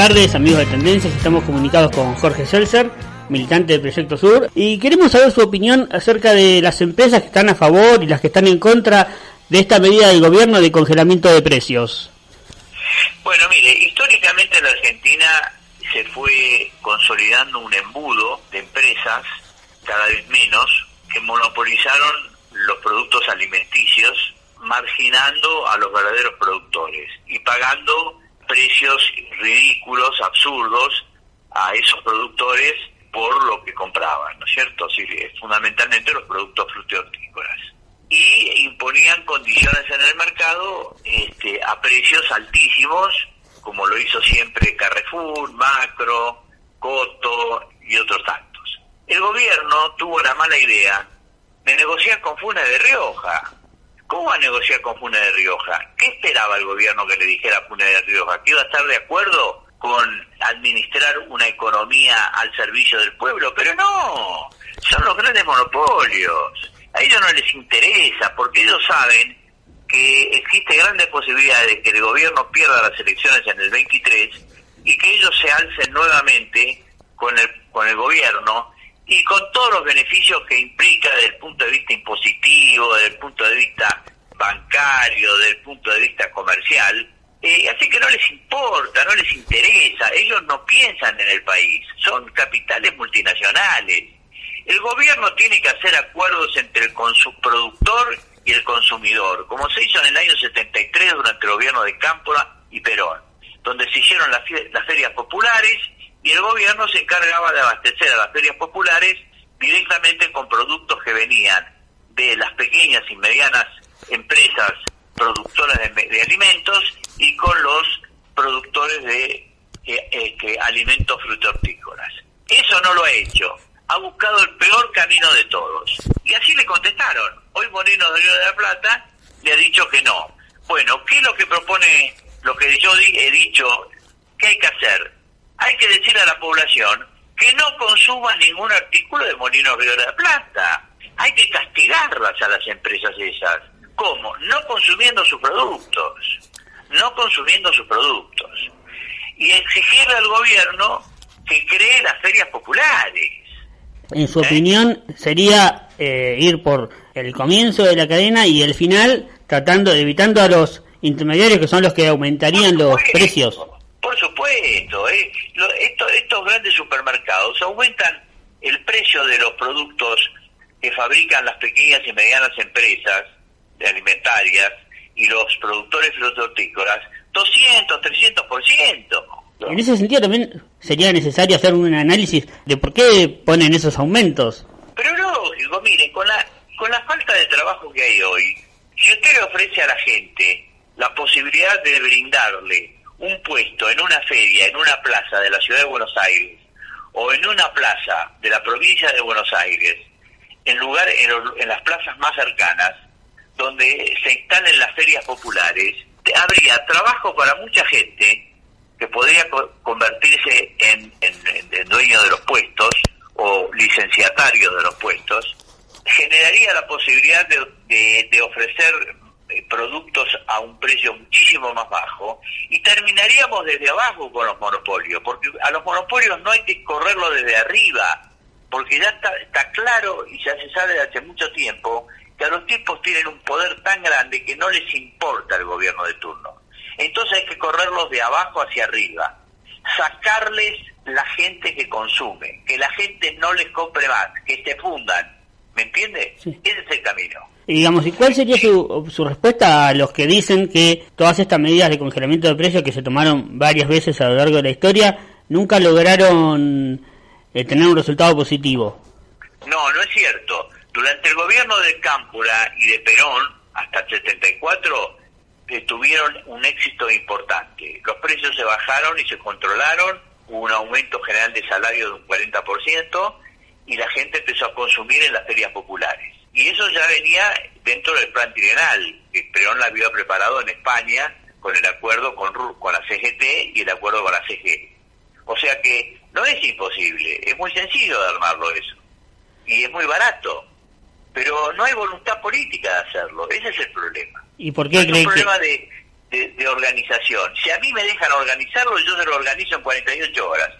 tardes, amigos de Tendencias. Estamos comunicados con Jorge Seltzer, militante del Proyecto Sur, y queremos saber su opinión acerca de las empresas que están a favor y las que están en contra de esta medida del gobierno de congelamiento de precios. Bueno, mire, históricamente en la Argentina se fue consolidando un embudo de empresas, cada vez menos, que monopolizaron los productos alimenticios, marginando a los verdaderos productores y pagando precios ridículos, absurdos a esos productores por lo que compraban, ¿no es cierto? Fundamentalmente los productos frutícolas. Y imponían condiciones en el mercado este, a precios altísimos, como lo hizo siempre Carrefour, Macro, Coto y otros tantos. El gobierno tuvo la mala idea de negociar con Funa de Rioja, ¿Cómo va a negociar con Funes de Rioja? ¿Qué esperaba el gobierno que le dijera a Funes de Rioja? ¿Que iba a estar de acuerdo con administrar una economía al servicio del pueblo? Pero no, son los grandes monopolios. A ellos no les interesa porque ellos saben que existe grandes posibilidades de que el gobierno pierda las elecciones en el 23 y que ellos se alcen nuevamente con el, con el gobierno y con todos los beneficios que implica desde el punto de vista impositivo, desde el punto de vista bancario, desde el punto de vista comercial. Eh, así que no les importa, no les interesa, ellos no piensan en el país, son capitales multinacionales. El gobierno tiene que hacer acuerdos entre el productor y el consumidor, como se hizo en el año 73 durante el gobierno de Cámpora y Perón, donde se hicieron las, las ferias populares y el gobierno se encargaba de abastecer a las ferias populares directamente con productos que venían de las pequeñas y medianas empresas productoras de, alimentos y con los productores de eh, eh, alimentos frutortícolas. Eso no lo ha hecho. Ha buscado el peor camino de todos. Y así le contestaron. Hoy Moreno de Río de la Plata le ha dicho que no. Bueno, ¿qué es lo que propone, lo que yo he dicho que hay que hacer? Hay que decirle a la población que no consuma ningún artículo de Molino Río de la Plata. Hay que castigarlas a las empresas esas. ¿Cómo? No consumiendo sus productos. No consumiendo sus productos. Y exigirle al gobierno que cree las ferias populares. En su ¿Eh? opinión, sería eh, ir por el comienzo de la cadena y el final, tratando, evitando a los intermediarios que son los que aumentarían los precios. Por supuesto, ¿eh? estos grandes supermercados aumentan el precio de los productos que fabrican las pequeñas y medianas empresas alimentarias y los productores frutícolas 200, 300%. En ese sentido también sería necesario hacer un análisis de por qué ponen esos aumentos. Pero lógico, miren, con la, con la falta de trabajo que hay hoy, si usted le ofrece a la gente la posibilidad de brindarle un puesto en una feria, en una plaza de la ciudad de Buenos Aires, o en una plaza de la provincia de Buenos Aires, en lugar en, las plazas más cercanas, donde se instalen las ferias populares, habría trabajo para mucha gente que podría convertirse en, en, dueño de los puestos o licenciatario de los puestos, generaría la posibilidad de ofrecer eh, productos a un precio muchísimo más bajo y terminaríamos desde abajo con los monopolios, porque a los monopolios no hay que correrlo desde arriba, porque ya está, está claro y ya se sabe desde hace mucho tiempo que a los tipos tienen un poder tan grande que no les importa el gobierno de turno. Entonces hay que correrlos de abajo hacia arriba, sacarles la gente que consume, que la gente no les compre más, que se fundan. ¿Me entiende? Ese es el camino. Y digamos, ¿y cuál sería su, su respuesta a los que dicen que todas estas medidas de congelamiento de precios que se tomaron varias veces a lo largo de la historia nunca lograron eh, tener un resultado positivo? No, no es cierto. Durante el gobierno de Cámpora y de Perón, hasta el 74, eh, tuvieron un éxito importante. Los precios se bajaron y se controlaron, hubo un aumento general de salario de un 40% y la gente empezó a consumir en las ferias populares. Y eso ya venía dentro del plan trienal, que Perón la había preparado en España con el acuerdo con, con la CGT y el acuerdo con la CG. O sea que no es imposible, es muy sencillo de armarlo eso. Y es muy barato. Pero no hay voluntad política de hacerlo, ese es el problema. ¿Y por qué no es un problema de de, organización. Si a mí me dejan organizarlo, yo se lo organizo en 48 horas.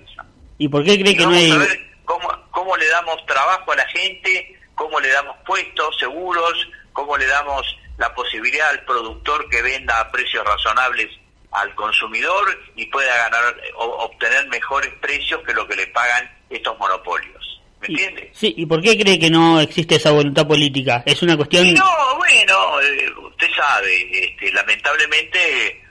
¿Y por qué cree que no hay...? Cómo, cómo le damos trabajo a la gente, cómo le damos puestos seguros, cómo le damos la posibilidad al productor que venda a precios razonables al consumidor y pueda ganar o obtener mejores precios que lo que le pagan estos monopolios. ¿Me entiende? Sí, ¿y por qué cree que no existe esa voluntad política? Es una cuestión... No, bueno, eh, usted sabe, este, lamentablemente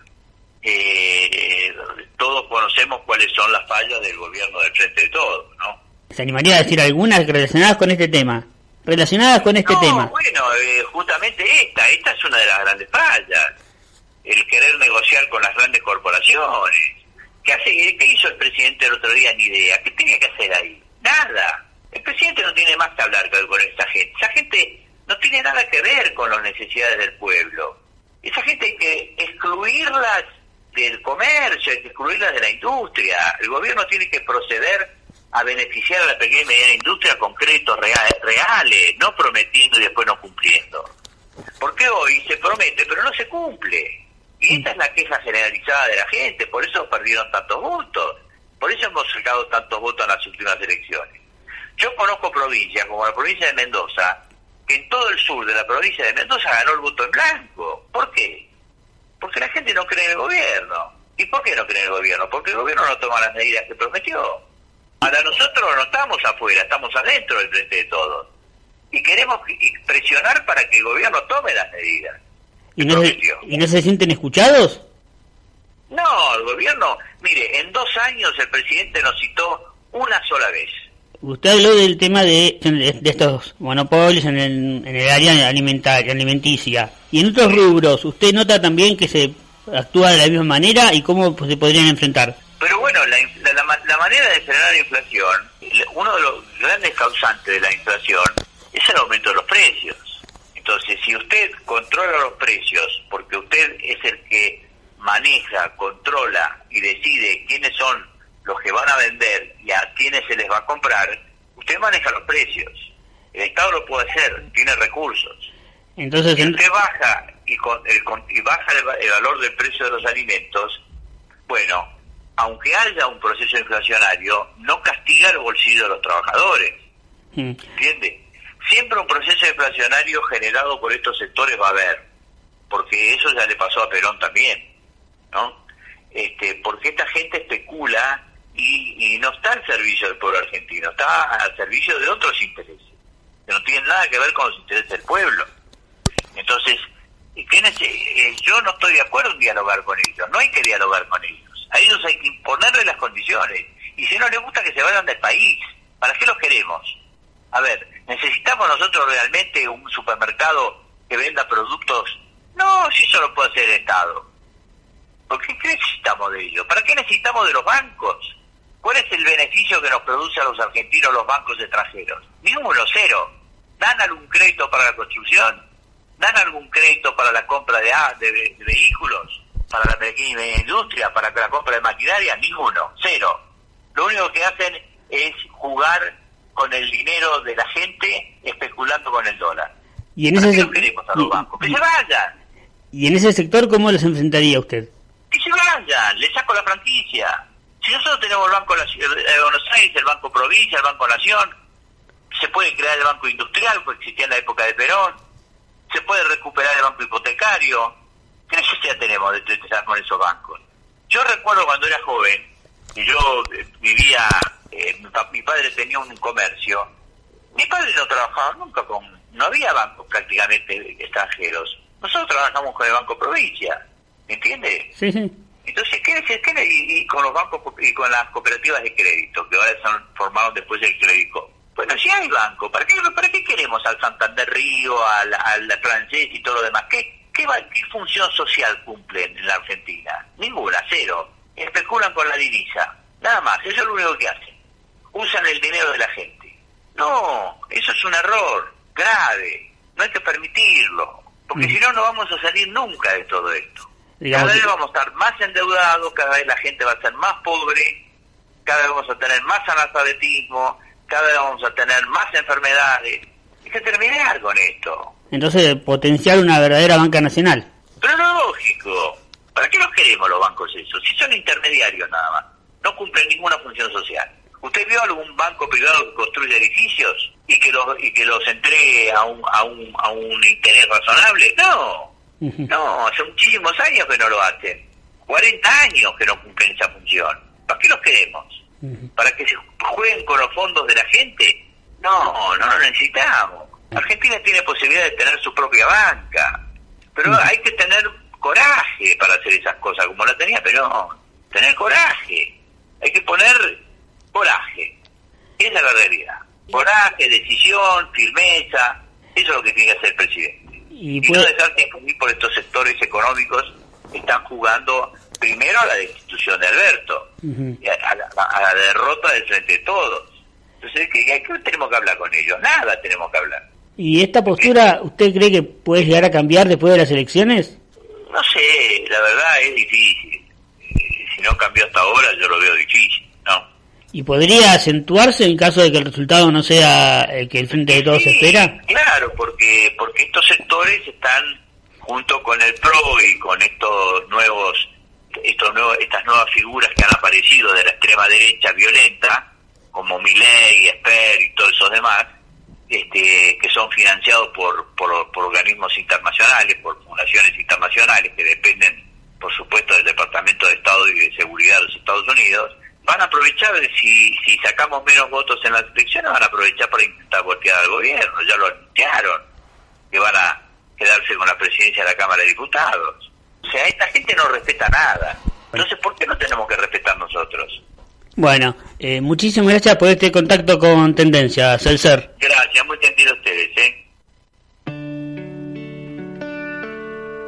eh, todos conocemos cuáles son las fallas del gobierno del Frente de Todos, ¿no? ¿Se animaría a decir algunas relacionadas con este tema? Relacionadas con este tema. Bueno, eh, justamente esta, esta es una de las grandes fallas el querer negociar con las grandes corporaciones. ¿Qué, hace, ¿Qué hizo el presidente el otro día? Ni idea. ¿Qué tenía que hacer ahí? Nada. El presidente no tiene más que hablar con esta gente. Esa gente no tiene nada que ver con las necesidades del pueblo. Esa gente hay que excluirlas del comercio, hay que excluirlas de la industria. El gobierno tiene que proceder a beneficiar a la pequeña y mediana industria con créditos reales, no prometiendo y después no cumpliendo. Porque hoy se promete, pero no se cumple. Y esta es la queja generalizada de la gente, por eso perdieron tantos votos, por eso hemos sacado tantos votos en las últimas elecciones. Yo conozco provincias, como la provincia de Mendoza, que en todo el sur de la provincia de Mendoza ganó el voto en blanco. ¿Por qué? Porque la gente no cree en el gobierno. ¿Y por qué no cree en el gobierno? Porque el gobierno no toma las medidas que prometió. Ahora nosotros no estamos afuera, estamos adentro del frente de todos. Y queremos presionar para que el gobierno tome las medidas. ¿Y no, se, ¿Y no se sienten escuchados? No, el gobierno, mire, en dos años el presidente nos citó una sola vez. Usted habló del tema de, de estos monopolios en el, en el área alimentaria, alimenticia. Y en otros rubros, ¿usted nota también que se actúa de la misma manera y cómo se podrían enfrentar? Pero bueno, la, la, la manera de frenar la inflación, uno de los grandes causantes de la inflación es el aumento de los precios. Entonces, si usted controla los precios, porque usted es el que maneja, controla y decide quiénes son los que van a vender y a quiénes se les va a comprar, usted maneja los precios. El Estado lo puede hacer, tiene recursos. Entonces, si usted baja y, y baja el, valor del precio de los alimentos, bueno, aunque haya un proceso inflacionario, no castiga el bolsillo de los trabajadores. Mm. ¿Entiende? Siempre un proceso inflacionario generado por estos sectores va a haber, porque eso ya le pasó a Perón también, ¿no? Este, porque esta gente especula y, no está al servicio del pueblo argentino, está al servicio de otros intereses, que no tienen nada que ver con los intereses del pueblo. Entonces, eh, yo no estoy de acuerdo en dialogar con ellos, no hay que dialogar con ellos, a ellos hay que imponerle las condiciones, y si no les gusta que se vayan del país, ¿para qué los queremos? A ver, ¿necesitamos nosotros realmente un supermercado que venda productos? No, si eso lo puede hacer el Estado. ¿Por qué, necesitamos de ello? ¿Para qué necesitamos de los bancos? ¿Cuál es el beneficio que nos produce a los argentinos los bancos extranjeros? Ninguno, cero. ¿Dan algún crédito para la construcción? ¿Dan algún crédito para la compra de, vehículos? ¿Para la pequeña industria? ¿Para la compra de maquinaria? Ninguno, cero. Lo único que hacen es jugar con el dinero de la gente especulando con el dólar. Y en ese sector, ¡Que se vayan! ¿Y en ese sector cómo los enfrentaría usted? ¡Que se vayan! Le saco la franquicia. Si nosotros tenemos el Banco de Buenos Aires, el Banco Provincia, el Banco Nación, se puede crear el Banco Industrial, que existía en la época de Perón, se puede recuperar el Banco Hipotecario. ¿Qué necesidad tenemos de estar con esos bancos? Yo recuerdo cuando era joven, y yo eh, vivía eh, mi, padre tenía un comercio. Mi padre no trabajaba nunca con, no había bancos prácticamente extranjeros. Nosotros trabajamos con el Banco Provincia, ¿me entiende? Sí, sí. Entonces, ¿qué, qué, y, con los bancos y con las cooperativas de crédito, que ahora se han formado después del crédito? Bueno, si hay banco, ¿para qué, ¿para qué queremos al Santander Río, al, al francés y todo lo demás? ¿Qué, qué, qué función social cumplen en la Argentina? Ninguna, cero. Especulan con la divisa. Nada más, eso es lo único que hacen usan el dinero de la gente. No, eso es un error grave, no hay que permitirlo, porque mm. si no, no vamos a salir nunca de todo esto. cada vez vamos a estar más endeudados, cada vez la gente va a ser más pobre, cada vez vamos a tener más analfabetismo, cada vez vamos a tener más enfermedades. Hay que terminar con esto. Entonces, potenciar una verdadera banca nacional. Pero lógico, ¿Para qué los queremos los bancos esos? Si son intermediarios nada más, no cumplen ninguna función social. ¿Usted vio algún banco privado que construye edificios y que los y que los entregue a un a un a un interés razonable? No, no, hace muchísimos años que no lo hacen. 40 años que no cumplen esa función. ¿Para qué los queremos? ¿Para que se jueguen con los fondos de la gente? No, no lo necesitamos. Argentina tiene posibilidad de tener su propia banca, pero hay que tener coraje para hacer esas cosas como la tenía pero Tener coraje. Hay que poner coraje. Esa es la realidad. Coraje, decisión, firmeza. Eso es lo que tiene que hacer el presidente. Y, no dejarse influir por estos sectores económicos que están jugando primero a la destitución de Alberto, a, la, derrota del frente de todos. Entonces, ¿qué, ¿qué tenemos que hablar con ellos? Nada tenemos que hablar. ¿Y esta postura usted cree que puede llegar a cambiar después de las elecciones? No sé, la verdad es difícil. Si no cambió hasta ahora, yo lo veo difícil, ¿no? ¿Y podría acentuarse en caso de que el resultado no sea el que el Frente de Todos espera? Claro, porque, porque estos sectores están junto con el PRO y con estos nuevos, estos nuevos, estas nuevas figuras que han aparecido de la extrema derecha violenta, como Milei, Esper y todos esos demás, este, que son financiados por, por, organismos internacionales, por fundaciones internacionales que dependen, por supuesto, del Departamento de Estado y de Seguridad de los Estados Unidos, van a aprovechar, si, si sacamos menos votos en las elecciones, van a aprovechar para intentar voltear al gobierno, ya lo anunciaron, que van a quedarse con la presidencia de la Cámara de Diputados. O sea, esta gente no respeta nada. Entonces, ¿por qué no tenemos que respetar nosotros? Bueno, eh, muchísimas gracias por este contacto con Tendencia, Celser. Gracias,